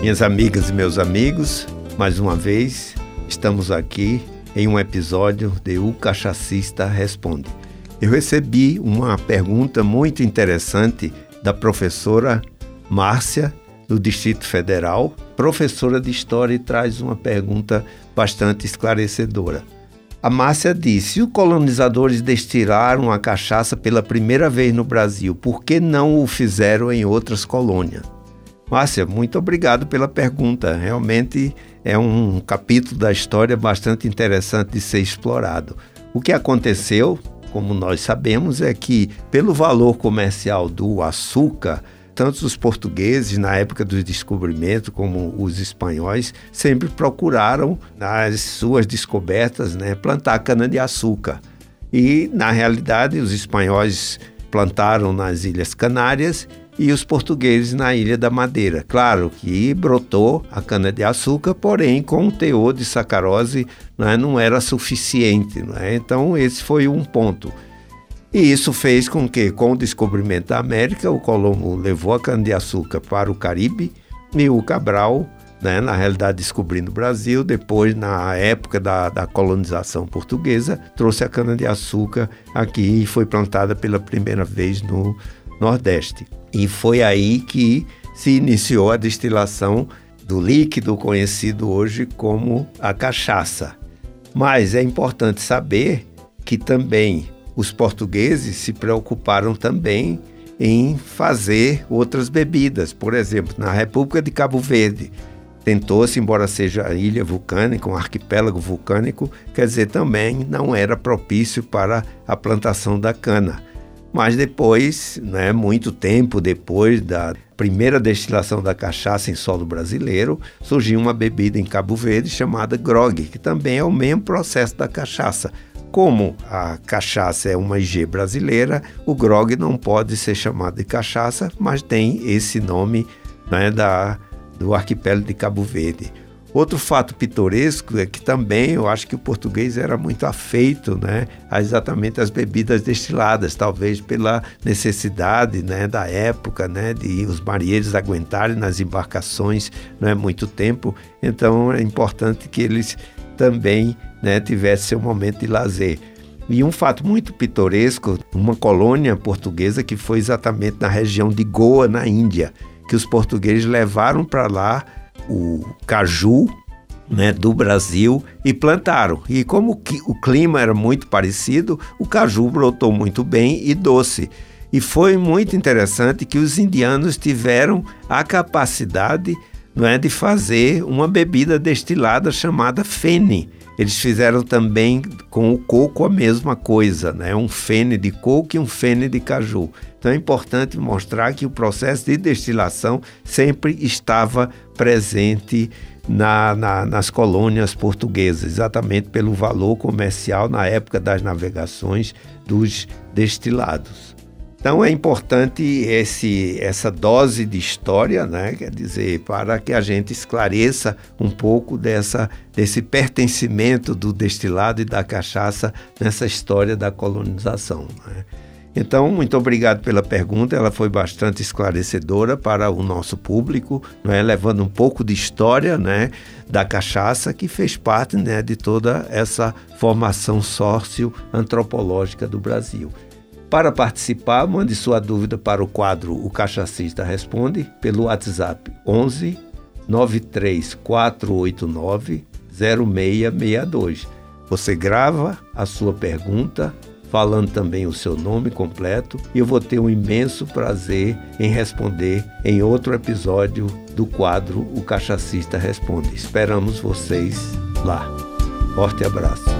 Minhas amigas e meus amigos, mais uma vez estamos aqui em um episódio de O Cachacista Responde. Eu recebi uma pergunta muito interessante da professora Márcia, do Distrito Federal, professora de História, e traz uma pergunta bastante esclarecedora. A Márcia disse: se os colonizadores destilaram a cachaça pela primeira vez no Brasil, por que não o fizeram em outras colônias? Márcia, muito obrigado pela pergunta. Realmente é um capítulo da história bastante interessante de ser explorado. O que aconteceu, como nós sabemos, é que, pelo valor comercial do açúcar, tanto os portugueses, na época dos descobrimentos, como os espanhóis, sempre procuraram, nas suas descobertas, né, plantar cana-de-açúcar. E, na realidade, os espanhóis plantaram nas Ilhas Canárias e os portugueses na Ilha da Madeira. Claro que brotou a cana-de-açúcar, porém com um teor de sacarose né, não era suficiente. Né? Então, esse foi um ponto. E isso fez com que, com o descobrimento da América, o Colombo levou a cana-de-açúcar para o Caribe e o Cabral, né, na realidade descobrindo o Brasil, depois, na época da, da colonização portuguesa, trouxe a cana-de-açúcar aqui e foi plantada pela primeira vez no Nordeste. E foi aí que se iniciou a destilação do líquido conhecido hoje como a cachaça. Mas é importante saber que também os portugueses se preocuparam também em fazer outras bebidas. Por exemplo, na República de Cabo Verde, tentou-se, embora seja ilha vulcânica, um arquipélago vulcânico, quer dizer, também não era propício para a plantação da cana. Mas depois, né, muito tempo depois da primeira destilação da cachaça em solo brasileiro, surgiu uma bebida em Cabo Verde chamada grog, que também é o mesmo processo da cachaça, como a cachaça é uma IG brasileira, o grog não pode ser chamado de cachaça, mas tem esse nome né, da, do arquipélago de Cabo Verde. Outro fato pitoresco é que também eu acho que o português era muito afeito né, a exatamente as bebidas destiladas, talvez pela necessidade né, da época né, de os marinheiros aguentarem nas embarcações não é muito tempo. Então é importante que eles também né, tivesse seu momento de lazer. E um fato muito pitoresco, uma colônia portuguesa que foi exatamente na região de Goa, na Índia, que os portugueses levaram para lá o caju né, do Brasil e plantaram. E como o clima era muito parecido, o caju brotou muito bem e doce. E foi muito interessante que os indianos tiveram a capacidade não é, de fazer uma bebida destilada chamada fene eles fizeram também com o coco a mesma coisa, né? um fene de coco e um fene de caju. Então é importante mostrar que o processo de destilação sempre estava presente na, na, nas colônias portuguesas, exatamente pelo valor comercial na época das navegações dos destilados. Então é importante esse, essa dose de história, né? quer dizer, para que a gente esclareça um pouco dessa, desse pertencimento do destilado e da cachaça nessa história da colonização. Né? Então, muito obrigado pela pergunta, ela foi bastante esclarecedora para o nosso público, né? levando um pouco de história né? da cachaça, que fez parte né? de toda essa formação sócio-antropológica do Brasil. Para participar, mande sua dúvida para o quadro O Cachacista Responde pelo WhatsApp 11 93489 0662. Você grava a sua pergunta, falando também o seu nome completo, e eu vou ter um imenso prazer em responder em outro episódio do quadro O Cachacista Responde. Esperamos vocês lá. Forte abraço.